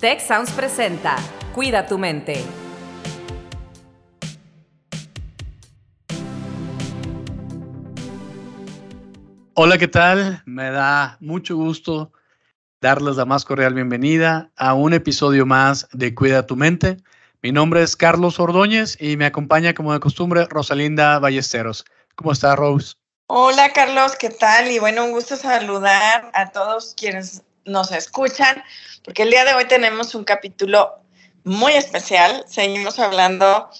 Tech Sounds presenta Cuida tu mente. Hola, ¿qué tal? Me da mucho gusto darles la más cordial bienvenida a un episodio más de Cuida tu mente. Mi nombre es Carlos Ordóñez y me acompaña como de costumbre Rosalinda Ballesteros. ¿Cómo está Rose? Hola Carlos, ¿qué tal? Y bueno, un gusto saludar a todos quienes nos escuchan, porque el día de hoy tenemos un capítulo muy especial. Seguimos hablando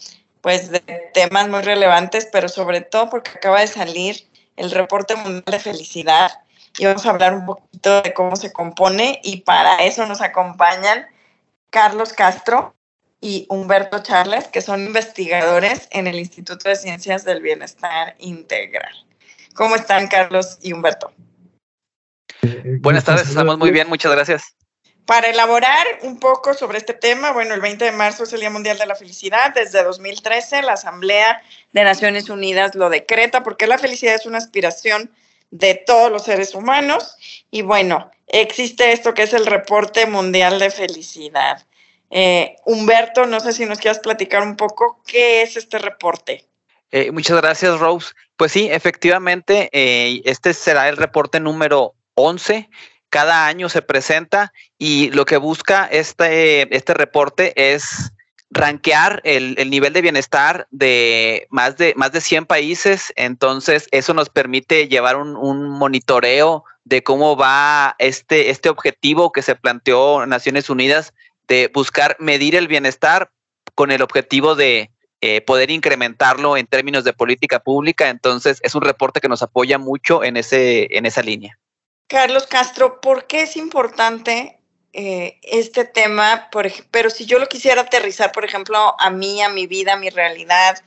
pues de temas muy relevantes, pero sobre todo porque acaba de salir el reporte mundial de felicidad y vamos a hablar un poquito de cómo se compone y para eso nos acompañan Carlos Castro y Humberto Charles, que son investigadores en el Instituto de Ciencias del Bienestar Integral. ¿Cómo están Carlos y Humberto? Buenas tardes, estamos muy bien, muchas gracias. Para elaborar un poco sobre este tema, bueno, el 20 de marzo es el Día Mundial de la Felicidad. Desde 2013 la Asamblea de Naciones Unidas lo decreta porque la felicidad es una aspiración de todos los seres humanos. Y bueno, existe esto que es el Reporte Mundial de Felicidad. Eh, Humberto, no sé si nos quieras platicar un poco qué es este reporte. Eh, muchas gracias, Rose. Pues sí, efectivamente, eh, este será el reporte número 11. Cada año se presenta y lo que busca este, este reporte es rankear el, nivel de bienestar de más de más de 100 países. Entonces, eso nos permite llevar un, un, monitoreo de cómo va este, este objetivo que se planteó Naciones Unidas de buscar medir el bienestar con el objetivo de eh, poder incrementarlo en términos de política pública. Entonces, es un reporte que nos apoya mucho en, ese, en esa línea. Carlos Castro, ¿por qué es importante eh, este tema? Pero si yo lo quisiera aterrizar, por ejemplo, a mí, a mi vida, a mi realidad,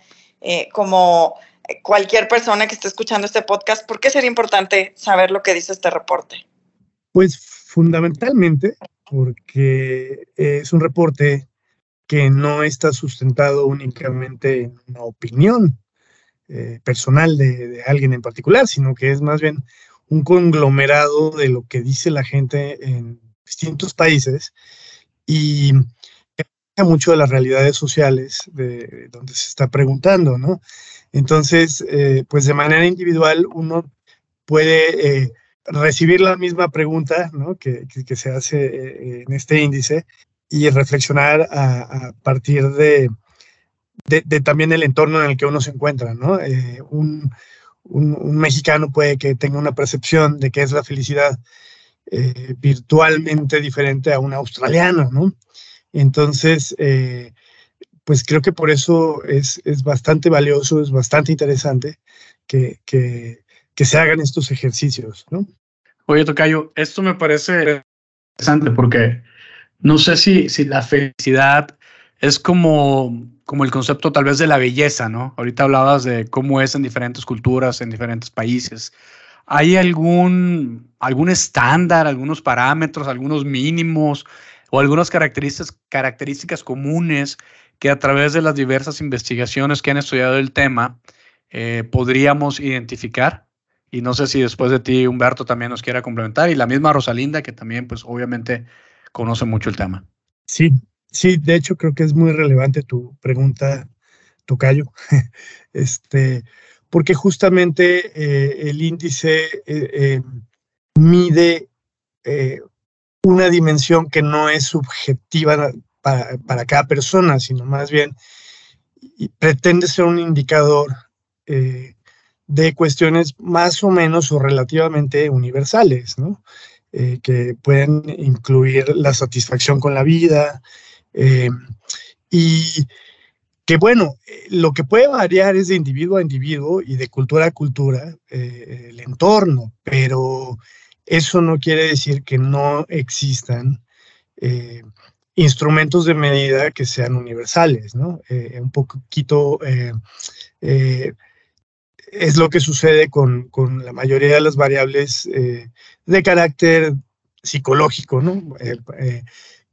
eh, como cualquier persona que esté escuchando este podcast, ¿por qué sería importante saber lo que dice este reporte? Pues fundamentalmente porque es un reporte que no está sustentado únicamente en una opinión eh, personal de, alguien en particular, sino que es más bien un conglomerado de lo que dice la gente en distintos países y mucho de las realidades sociales de donde se está preguntando, ¿no? Entonces, eh, pues de manera individual uno puede eh, recibir la misma pregunta que, se hace eh, en este índice y reflexionar a, partir de, de, también el entorno en el que uno se encuentra. ¿no? Eh, un, mexicano puede que tenga una percepción de que es la felicidad eh, virtualmente diferente a un australiano. ¿no? Entonces, pues creo que por eso es, es, bastante valioso, es bastante interesante que, que que se hagan estos ejercicios, ¿no? Oye, Tocayo, esto me parece interesante porque no sé si, si la felicidad es como, como el concepto tal vez de la belleza, ¿no? Ahorita hablabas de cómo es en diferentes culturas, en diferentes países. ¿Hay algún, algún estándar, algunos parámetros, algunos mínimos o algunas características, características comunes que a través de las diversas investigaciones que han estudiado el tema eh, podríamos identificar? Y no sé si después de ti Humberto también nos quiera complementar y la misma Rosalinda que también pues obviamente conoce mucho el tema. Sí, sí, de hecho creo que es muy relevante tu pregunta, Tocayo, este, porque justamente eh, el índice eh, eh, mide una dimensión que no es subjetiva para, para, cada persona, sino más bien pretende ser un indicador de cuestiones más o menos o relativamente universales, ¿no? Que pueden incluir la satisfacción con la vida eh, y que bueno, lo que puede variar es de individuo a individuo y de cultura a cultura, eh, el entorno, pero eso no quiere decir que no existan instrumentos de medida que sean universales, ¿no? un poquito es lo que sucede con, la mayoría de las variables eh, de carácter psicológico, ¿no?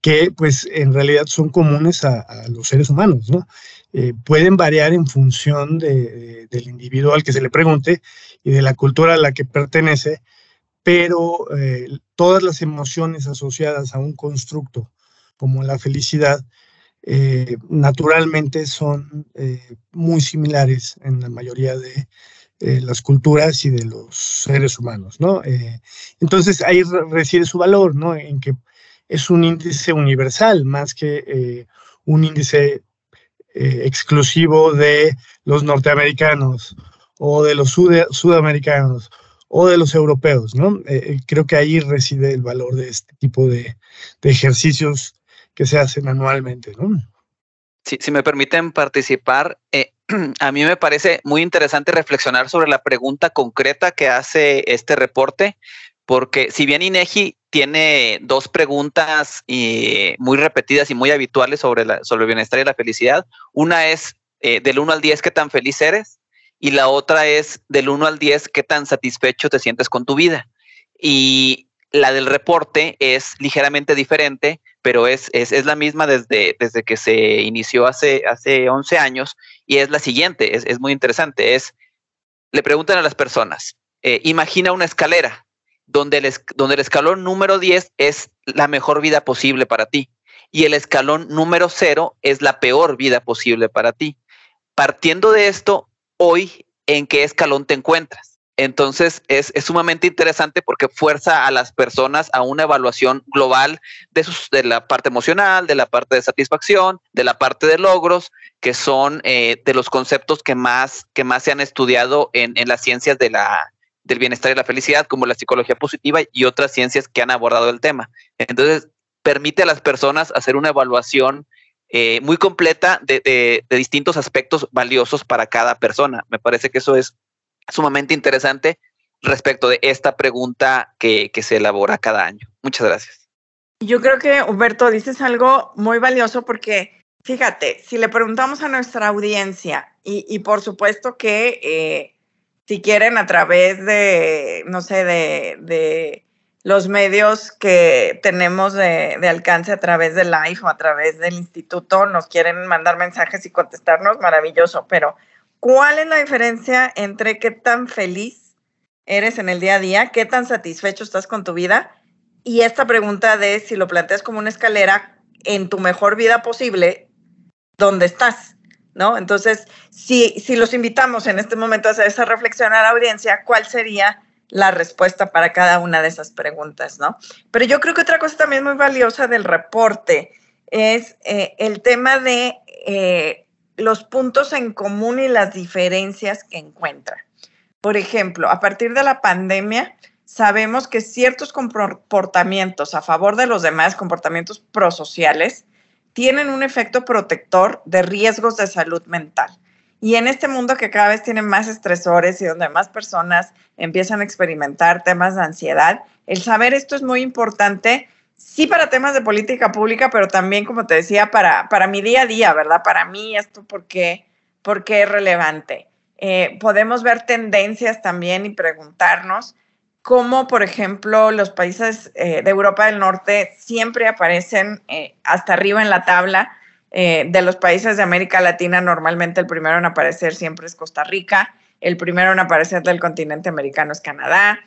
Eh, eh, que pues en realidad son comunes a, los seres humanos, ¿no? pueden variar en función del individuo al que se le pregunte y de la cultura a la que pertenece, pero todas las emociones asociadas a un constructo como la felicidad, eh, naturalmente son eh, muy similares en la mayoría de las culturas y de los seres humanos, ¿no? entonces ahí reside su valor, ¿no? En que es un índice universal más que un índice exclusivo de los norteamericanos o de los sudamericanos o de los europeos, ¿no? Eh, eh, creo que ahí reside el valor de este tipo de, ejercicios que se hacen anualmente, si me permiten participar, eh, a mí me parece muy interesante reflexionar sobre la pregunta concreta que hace este reporte, porque si bien INEGI tiene dos preguntas muy repetidas y muy habituales sobre, sobre el bienestar y la felicidad, una es del 1 al 10, ¿qué tan feliz eres? y la otra es del 1 al 10, qué tan satisfecho te sientes con tu vida. Y la del reporte es ligeramente diferente, pero es, es, es la misma desde, desde que se inició hace, hace 11 años y es la siguiente, es, es muy interesante, es, le preguntan a las personas, eh, imagina una escalera donde el, donde el escalón número 10 es la mejor vida posible para ti y el escalón número 0 es la peor vida posible para ti. Partiendo de esto, hoy en qué escalón te encuentras. Entonces es, sumamente interesante porque fuerza a las personas a una evaluación global de, sus, de la parte emocional, de la parte de satisfacción, de la parte de logros, que son eh, de los conceptos que más, que más se han estudiado en, en las ciencias de la, del bienestar y la felicidad, como la psicología positiva y otras ciencias que han abordado el tema. Entonces, permite a las personas hacer una evaluación eh, muy completa de, distintos aspectos valiosos para cada persona. Me parece que eso es sumamente interesante respecto de esta pregunta que, se elabora cada año. Muchas gracias. Yo creo que, Humberto, dices algo muy valioso porque, fíjate, si le preguntamos a nuestra audiencia, y, por supuesto que eh, si quieren a través de, no sé, de los medios que tenemos de, alcance a través del live o a través del instituto nos quieren mandar mensajes y contestarnos, maravilloso, pero ¿cuál es la diferencia entre qué tan feliz eres en el día a día, qué tan satisfecho estás con tu vida? Y esta pregunta de si lo planteas como una escalera en tu mejor vida posible, ¿dónde estás? Entonces, si, si los invitamos en este momento a hacer esa reflexión a la audiencia, ¿cuál sería la respuesta para cada una de esas preguntas, ¿no? Pero yo creo que otra cosa también muy valiosa del reporte es eh, el tema de eh, los puntos en común y las diferencias que encuentra. Por ejemplo, a partir de la pandemia, sabemos que ciertos comportamientos a favor de los demás, comportamientos prosociales, tienen un efecto protector de riesgos de salud mental. Y en este mundo que cada vez tiene más estresores y donde más personas empiezan a experimentar temas de ansiedad, el saber esto es muy importante, sí para temas de política pública, pero también, como te decía, para, para mi día a día, ¿verdad? Para mí esto, ¿por qué, es relevante? Eh, podemos ver tendencias también y preguntarnos cómo, por ejemplo, los países eh, de Europa del Norte siempre aparecen eh, hasta arriba en la tabla eh, de los países de América Latina, normalmente el primero en aparecer siempre es Costa Rica, el primero en aparecer del continente americano es Canadá.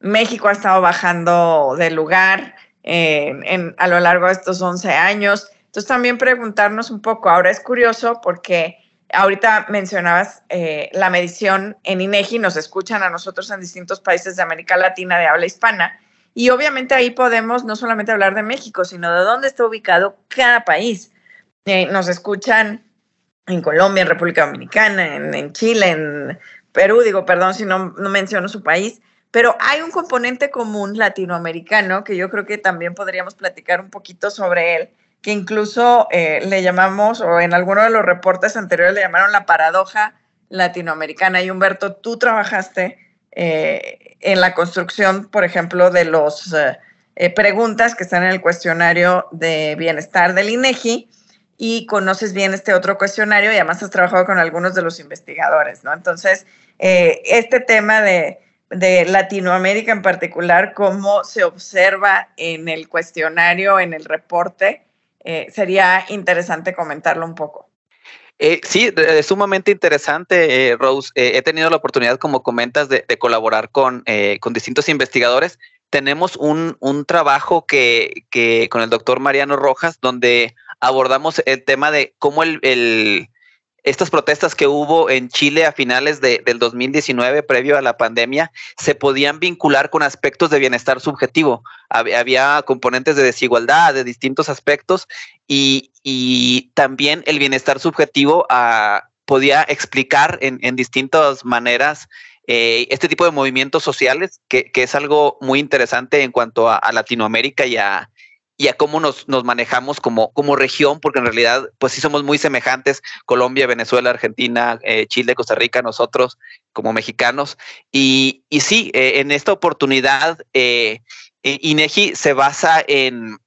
México ha estado bajando de lugar a lo largo de estos 11 años. Entonces también preguntarnos un poco, ahora es curioso porque ahorita mencionabas la medición en INEGI, nos escuchan a nosotros en distintos países de América Latina de habla hispana y obviamente ahí podemos no solamente hablar de México, sino de dónde está ubicado cada país. Eh, nos escuchan en Colombia, en República Dominicana, en, Chile, en Perú, digo, perdón si no menciono su país, pero hay un componente común latinoamericano que yo creo que también podríamos platicar un poquito sobre él, que incluso eh, le llamamos, o en alguno de los reportes anteriores le llamaron la paradoja latinoamericana. Y Humberto, tú trabajaste eh, en la construcción, por ejemplo, de las eh, preguntas que están en el cuestionario de bienestar del INEGI y conoces bien este otro cuestionario y además has trabajado con algunos de los investigadores, ¿no? Entonces, este tema de, de Latinoamérica en particular, cómo se observa en el cuestionario, en el reporte, sería interesante comentarlo un poco. Eh, sí, es sumamente interesante, eh, Rose. Eh, he tenido la oportunidad, como comentas, de, colaborar con, con, distintos investigadores, tenemos un, trabajo que, con el doctor Mariano Rojas, donde abordamos el tema de cómo el, estas protestas que hubo en Chile a finales del 2019, previo a la pandemia, se podían vincular con aspectos de bienestar subjetivo. Había, componentes de desigualdad, de distintos aspectos, y, también el bienestar subjetivo ah, podía explicar en, en distintas maneras eh, este tipo de movimientos sociales, que, es algo muy interesante en cuanto a, Latinoamérica y a, y a cómo nos, nos, manejamos como, como región, porque en realidad, pues sí somos muy semejantes, Colombia, Venezuela, Argentina, eh, Chile, Costa Rica, nosotros como mexicanos. Y, y sí, eh, en esta oportunidad, INEGI se basa en,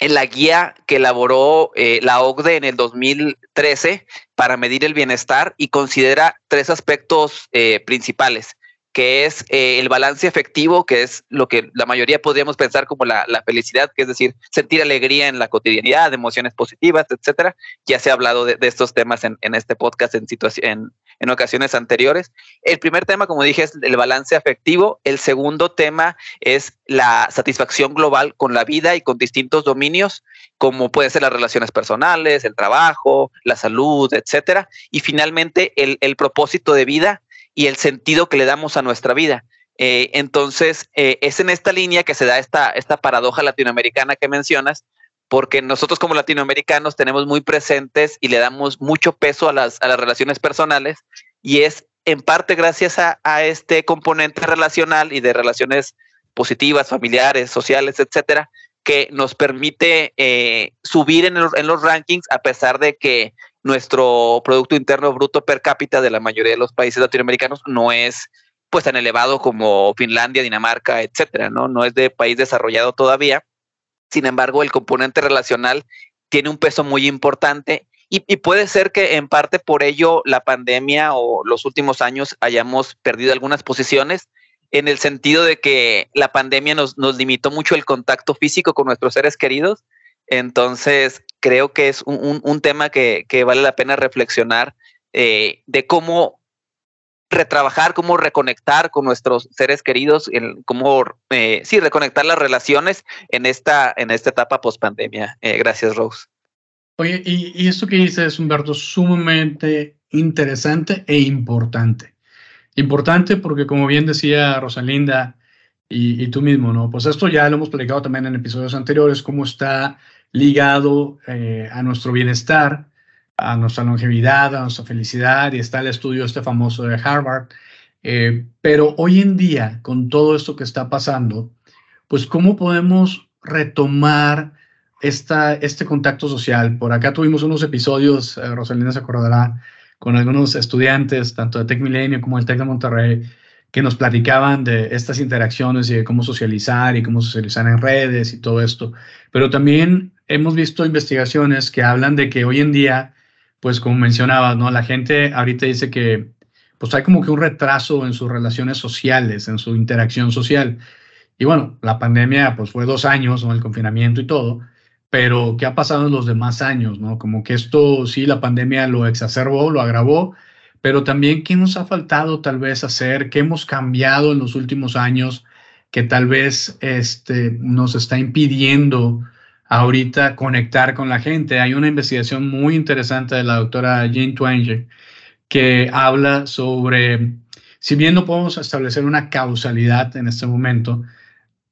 en la guía que elaboró eh, la OCDE en el 2013 para medir el bienestar y considera tres aspectos eh, principales que es eh, el balance efectivo, que es lo que la mayoría podríamos pensar como la, felicidad, que es decir, sentir alegría en la cotidianidad, emociones positivas, etcétera. Ya se ha hablado de, estos temas en, este podcast en, situación, en, ocasiones anteriores. El primer tema, como dije, es el balance afectivo. El segundo tema es la satisfacción global con la vida y con distintos dominios, como pueden ser las relaciones personales, el trabajo, la salud, etcétera. Y finalmente, el, el propósito de vida y el sentido que le damos a nuestra vida. Eh, entonces, eh, es en esta línea que se da esta, esta paradoja latinoamericana que mencionas, porque nosotros como latinoamericanos tenemos muy presentes y le damos mucho peso a las, a las relaciones personales y es en parte gracias a, este componente relacional y de relaciones positivas, familiares, sociales, etcétera, que nos permite eh, subir en, en, los rankings a pesar de que nuestro Producto Interno Bruto per cápita de la mayoría de los países latinoamericanos no es pues tan elevado como Finlandia, Dinamarca, etcétera, ¿no? No es de país desarrollado todavía. Sin embargo, el componente relacional tiene un peso muy importante y, puede ser que en parte por ello la pandemia o los últimos años hayamos perdido algunas posiciones en el sentido de que la pandemia nos, nos limitó mucho el contacto físico con nuestros seres queridos. Entonces, creo que es un, tema que, vale la pena reflexionar eh, de cómo retrabajar, cómo reconectar con nuestros seres queridos, cómo eh, sí, reconectar las relaciones en esta, en esta etapa post pandemia. Eh, gracias, Rose. Oye, y, y esto que dices, Humberto, sumamente interesante e importante. Importante porque, como bien decía Rosalinda y, y, tú mismo, ¿no? Pues esto ya lo hemos platicado también en episodios anteriores, cómo está ligado eh, a nuestro bienestar, a nuestra longevidad, a nuestra felicidad, y está el estudio este famoso de Harvard. Eh, pero hoy en día, con todo esto que está pasando, pues cómo podemos retomar esta, este contacto social. Por acá tuvimos unos episodios, eh, Rosalina se acordará, con algunos estudiantes, tanto de Tech Milenio como del Tech de Monterrey, que nos platicaban de estas interacciones y de cómo socializar y cómo socializar en redes y todo esto. Pero también hemos visto investigaciones que hablan de que hoy en día, pues como mencionaba, ¿no? La gente ahorita dice que pues hay como que un retraso en sus relaciones sociales, en su interacción social. Y bueno, la pandemia pues fue dos años, ¿no? El confinamiento y todo, pero ¿qué ha pasado en los demás años, ¿no? Como que esto sí, la pandemia lo exacerbó, lo agravó, pero también qué nos ha faltado tal vez hacer, qué hemos cambiado en los últimos años que tal vez este, nos está impidiendo ahorita conectar con la gente. Hay una investigación muy interesante de la doctora Jane Twanger que habla sobre, si bien no podemos establecer una causalidad en este momento,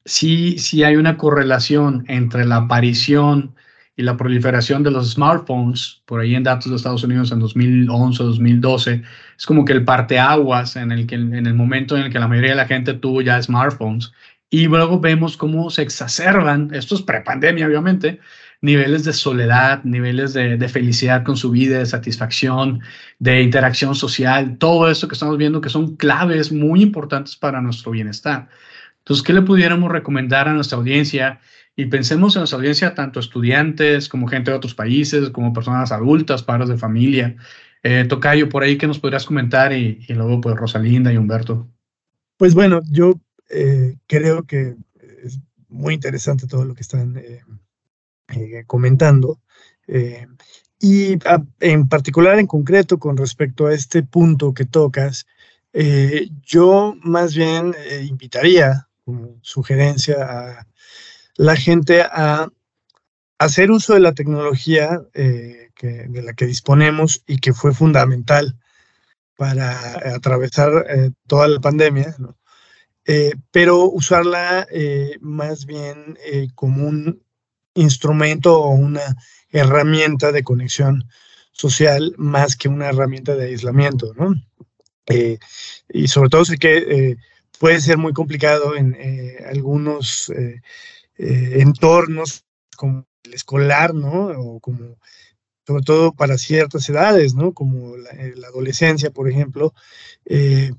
sí, sí hay una correlación entre la aparición y la proliferación de los smartphones, por ahí en datos de Estados Unidos en 2011, 2012, es como que el parteaguas en el, que, en el momento en el que la mayoría de la gente tuvo ya smartphones. Y luego vemos cómo se exacerban, esto es prepandemia obviamente, niveles de soledad, niveles de, felicidad con su vida, de satisfacción, de interacción social, todo esto que estamos viendo que son claves muy importantes para nuestro bienestar. Entonces, ¿qué le pudiéramos recomendar a nuestra audiencia? Y pensemos en nuestra audiencia, tanto estudiantes como gente de otros países, como personas adultas, padres de familia. Eh, Tocayo, por ahí que nos podrías comentar y, luego pues Rosalinda y Humberto. Pues bueno, yo eh, creo que es muy interesante todo lo que están eh, comentando. y en particular, en concreto, con respecto a este punto que tocas, yo más bien invitaría como sugerencia a la gente a hacer uso de la tecnología eh, de la que disponemos y que fue fundamental para atravesar eh, toda la pandemia, eh, pero usarla más bien como un instrumento o una herramienta de conexión social más que una herramienta de aislamiento, ¿no? y sobre todo sé que puede ser muy complicado en algunos entornos como el escolar, ¿no? O como, sobre todo para ciertas edades, ¿no? Como la, eh, adolescencia, por ejemplo, eh,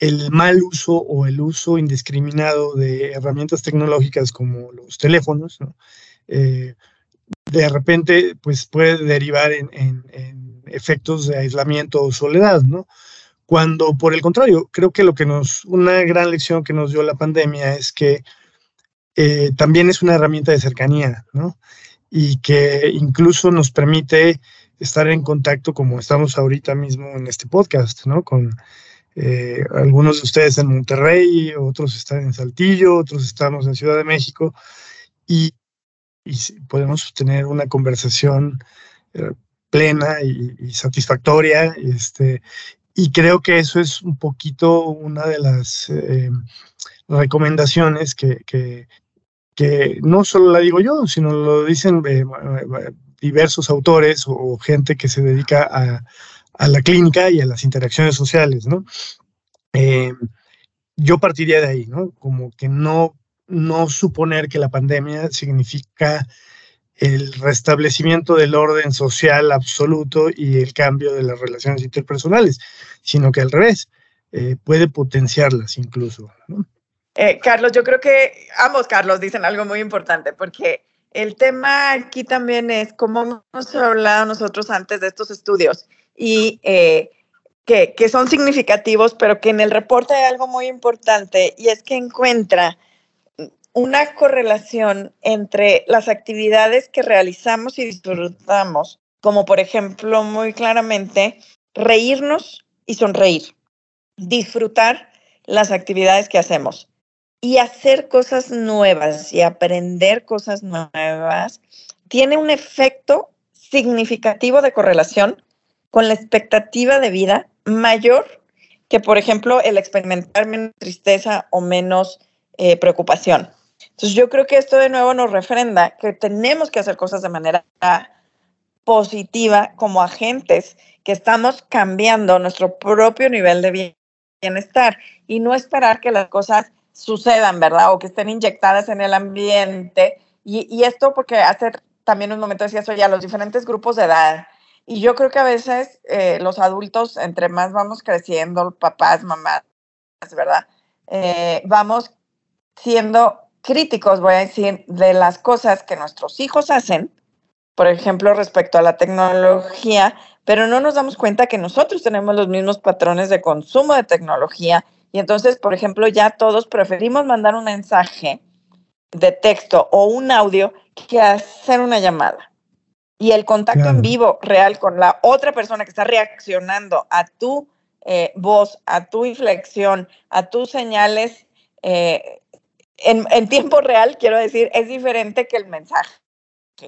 el mal uso o el uso indiscriminado de herramientas tecnológicas como los teléfonos, ¿no? Eh, de repente, pues puede derivar en, efectos de aislamiento o soledad, ¿no? Cuando, por el contrario, creo que lo que nos, una gran lección que nos dio la pandemia es que eh, también es una herramienta de cercanía, ¿no? Y que incluso nos permite estar en contacto como estamos ahorita mismo en este podcast, ¿no? Con eh, algunos de ustedes en Monterrey, otros están en Saltillo, otros estamos en Ciudad de México y, podemos tener una conversación eh, plena y, satisfactoria. Este, y creo que eso es un poquito una de las recomendaciones que, que no solo la digo yo, sino lo dicen eh, eh, diversos autores o gente que se dedica a, la clínica y a las interacciones sociales, ¿no? Eh, yo partiría de ahí, ¿no? Como que no, no suponer que la pandemia significa el restablecimiento del orden social absoluto y el cambio de las relaciones interpersonales, sino que al revés, puede potenciarlas incluso. Eh, Carlos, yo creo que ambos Carlos dicen algo muy importante, porque el tema aquí también es cómo hemos hablado nosotros antes de estos estudios y eh, que, que, son significativos, pero que en el reporte hay algo muy importante y es que encuentra una correlación entre las actividades que realizamos y disfrutamos, como por ejemplo muy claramente reírnos y sonreír, disfrutar las actividades que hacemos y hacer cosas nuevas y aprender cosas nuevas tiene un efecto significativo de correlación con la expectativa de vida mayor que, por ejemplo, el experimentar menos tristeza o menos eh, preocupación. Entonces, yo creo que esto de nuevo nos refrenda que tenemos que hacer cosas de manera positiva como agentes que estamos cambiando nuestro propio nivel de bienestar y no esperar que las cosas sucedan, ¿verdad? O que estén inyectadas en el ambiente. Y, esto porque hace también un momento decía eso ya, los diferentes grupos de edad. Y yo creo que a veces eh, los adultos, entre más vamos creciendo, papás, mamás, ¿verdad? Eh, vamos siendo críticos, voy a decir, de las cosas que nuestros hijos hacen, por ejemplo, respecto a la tecnología, pero no nos damos cuenta que nosotros tenemos los mismos patrones de consumo de tecnología y entonces, por ejemplo, ya todos preferimos mandar un mensaje de texto o un audio que hacer una llamada. Y el contacto en vivo real con la otra persona que está reaccionando a tu eh, voz, a tu inflexión, a tus señales eh, en, tiempo real, quiero decir, es diferente que el mensaje,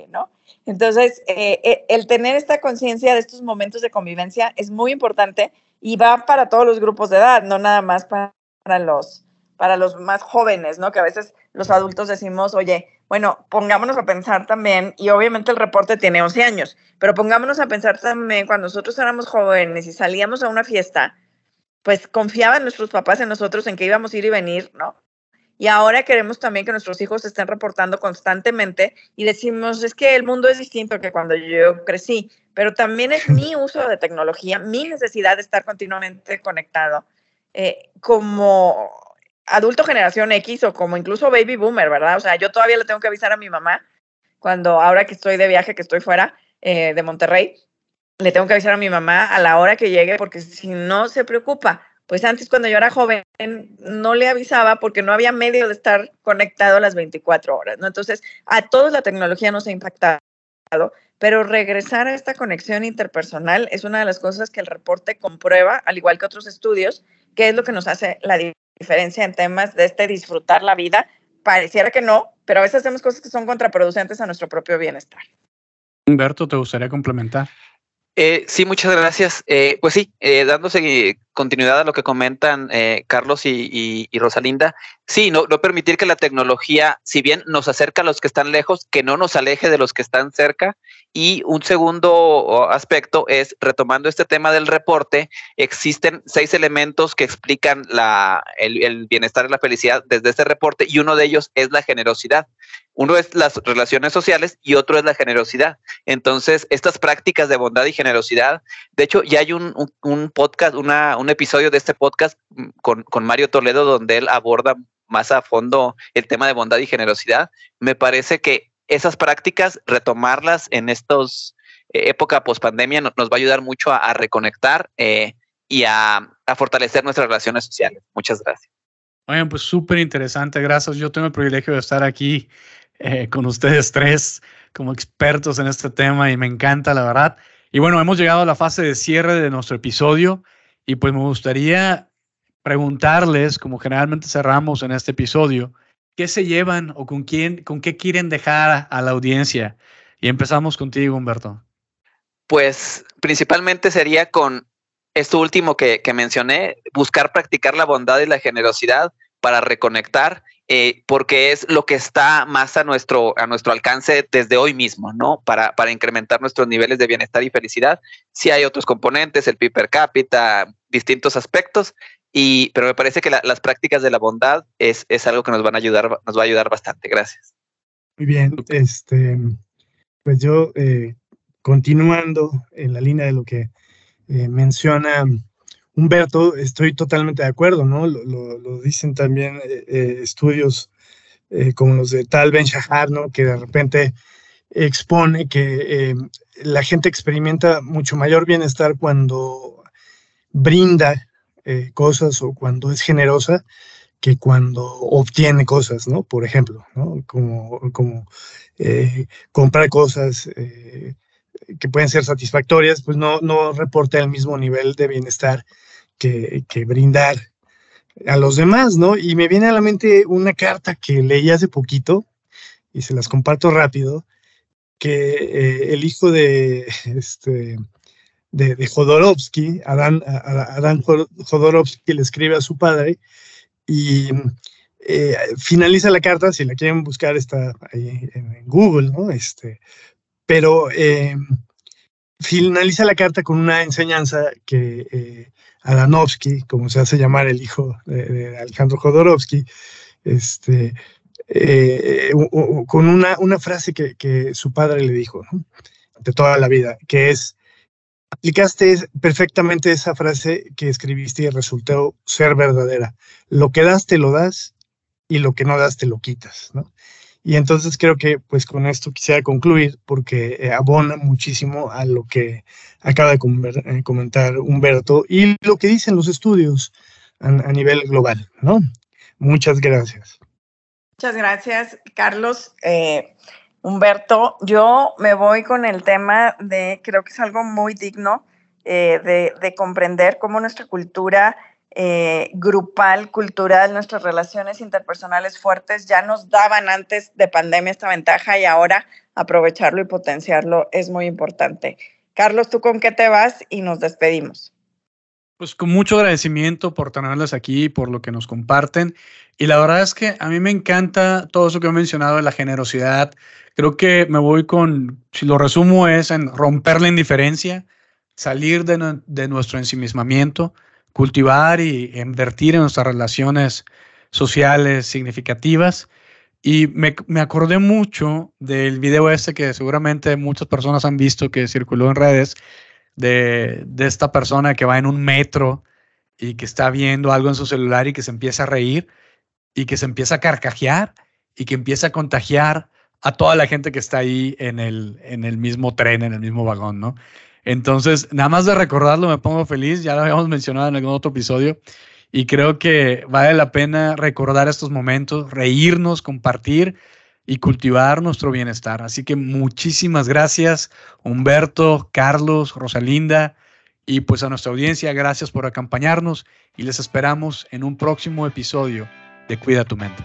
¿no? Entonces, eh, el tener esta conciencia de estos momentos de convivencia es muy importante y va para todos los grupos de edad, no nada más para, los, para los más jóvenes, ¿no? Que a veces los adultos decimos, oye, bueno, pongámonos a pensar también, y obviamente el reporte tiene 11 años, pero pongámonos a pensar también cuando nosotros éramos jóvenes y salíamos a una fiesta, pues confiaban nuestros papás en nosotros en que íbamos a ir y venir, ¿no? Y ahora queremos también que nuestros hijos estén reportando constantemente y decimos, es que el mundo es distinto que cuando yo crecí pero también es mi uso de tecnología, mi necesidad de estar continuamente conectado. Eh, como adulto generación X o como incluso baby boomer, ¿verdad? O sea, yo todavía le tengo que avisar a mi mamá cuando ahora que estoy de viaje, que estoy fuera eh, de Monterrey, le tengo que avisar a mi mamá a la hora que llegue porque si no se preocupa. Pues antes cuando yo era joven no le avisaba porque no había medio de estar conectado las 24 horas, ¿no? Entonces, a todos la tecnología nos ha impactado, pero regresar a esta conexión interpersonal es una de las cosas que el reporte comprueba, al igual que otros estudios, que es lo que nos hace la diferencia en temas de este disfrutar la vida. Pareciera que no, pero a veces hacemos cosas que son contraproducentes a nuestro propio bienestar. Humberto, ¿te gustaría complementar? Eh, sí, muchas gracias. Eh, pues sí, eh, dándose continuidad a lo que comentan eh, Carlos y, Rosalinda, sí, no, no permitir que la tecnología, si bien nos acerca a los que están lejos, que no nos aleje de los que están cerca. Y un segundo aspecto es, retomando este tema del reporte, existen seis elementos que explican la, el, el bienestar y la felicidad desde este reporte y uno de ellos es la generosidad. Uno es las relaciones sociales y otro es la generosidad. Entonces, estas prácticas de bondad y generosidad, de hecho, ya hay un, podcast, una, un episodio de este podcast mm, con, con Mario Toledo donde él aborda más a fondo el tema de bondad y generosidad. Me parece que esas prácticas, retomarlas en estos eh, época post pandemia nos, va a ayudar mucho a, reconectar eh, y a, a, fortalecer nuestras relaciones sociales. Muchas gracias. Oigan, pues súper interesante, gracias. Yo tengo el privilegio de estar aquí eh, con ustedes tres como expertos en este tema y me encanta, la verdad. Y bueno, hemos llegado a la fase de cierre de nuestro episodio y pues me gustaría preguntarles, como generalmente cerramos en este episodio, ¿qué se llevan o con quién, con qué quieren dejar a la audiencia? Y empezamos contigo, Humberto. Pues principalmente sería con esto último que, que mencioné, buscar practicar la bondad y la generosidad para reconectar eh, porque es lo que está más a nuestro, a nuestro alcance desde hoy mismo, ¿no? Para, para incrementar nuestros niveles de bienestar y felicidad. Sí hay otros componentes, el PIB per cápita, distintos aspectos, y, pero me parece que las prácticas de la bondad es, es algo que nos van a ayudar, nos va a ayudar bastante. Gracias. Muy bien, este, pues yo eh, continuando en la línea de lo que eh, menciona Humberto, estoy totalmente de acuerdo, ¿no? Lo, dicen también eh, eh, estudios como los de Tal Ben Shahar, ¿no? Que de repente expone que la gente experimenta mucho mayor bienestar cuando brinda cosas o cuando es generosa que cuando obtiene cosas, ¿no? Por ejemplo, ¿no? Como, como comprar cosas que pueden ser satisfactorias, pues no, no reporta el mismo nivel de bienestar que, brindar a los demás, ¿no? Y me viene a la mente una carta que leí hace poquito, y se las comparto rápido, que eh, el hijo de, este, de, Jodorowsky, Adán, Adán Jodorowsky, le escribe a su padre y eh, finaliza la carta, si la quieren buscar está ahí en, Google, ¿no? Este, pero eh, finaliza la carta con una enseñanza que eh, Adanovsky, como se hace llamar el hijo de, Alejandro Jodorowsky, este, eh, con una, frase que, su padre le dijo de toda la vida, que es, aplicaste perfectamente esa frase que escribiste y resultó ser verdadera. Lo que das te lo das y lo que no das te lo quitas. ¿no? Y entonces creo que pues con esto quisiera concluir porque eh, abona muchísimo a lo que acaba de eh, comentar Humberto y lo que dicen los estudios a, nivel global, ¿no? Muchas gracias. Muchas gracias, Carlos. Eh, Humberto, yo me voy con el tema de, creo que es algo muy digno de, de comprender cómo nuestra cultura eh, grupal, cultural, nuestras relaciones interpersonales fuertes ya nos daban antes de pandemia esta ventaja y ahora aprovecharlo y potenciarlo es muy importante. Carlos, ¿tú con qué te vas? Y nos despedimos. Pues con mucho agradecimiento por tenerlas aquí, por lo que nos comparten. Y la verdad es que a mí me encanta todo eso que he mencionado la generosidad. Creo que me voy con, si lo resumo, es en romper la indiferencia, salir de, de nuestro ensimismamiento, cultivar y invertir en nuestras relaciones sociales significativas. Y me, me, acordé mucho del video este que seguramente muchas personas han visto que circuló en redes de, de, esta persona que va en un metro y que está viendo algo en su celular y que se empieza a reír y que se empieza a carcajear y que empieza a contagiar a toda la gente que está ahí en el, en el mismo tren, en el mismo vagón, ¿no? Entonces, nada más de recordarlo me pongo feliz, ya lo habíamos mencionado en algún otro episodio, y creo que vale la pena recordar estos momentos, reírnos, compartir y cultivar nuestro bienestar. Así que muchísimas gracias, Humberto, Carlos, Rosalinda. Y pues a nuestra audiencia, gracias por acompañarnos y les esperamos en un próximo episodio de Cuida tu mente.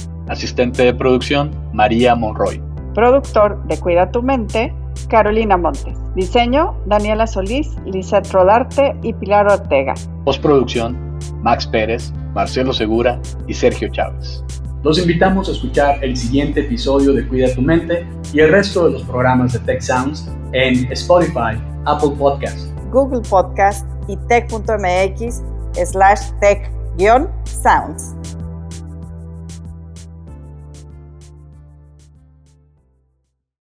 Asistente de producción, María Monroy. Productor de Cuida tu Mente, Carolina Montes. Diseño, Daniela Solís, Lisette Rodarte y Pilar Ortega. Postproducción, Max Pérez, Marcelo Segura y Sergio Chávez. Los invitamos a escuchar el siguiente episodio de Cuida tu Mente y el resto de los programas de Tech Sounds en Spotify, Apple Podcast, Google Podcast y tech.mx slash tech-sounds.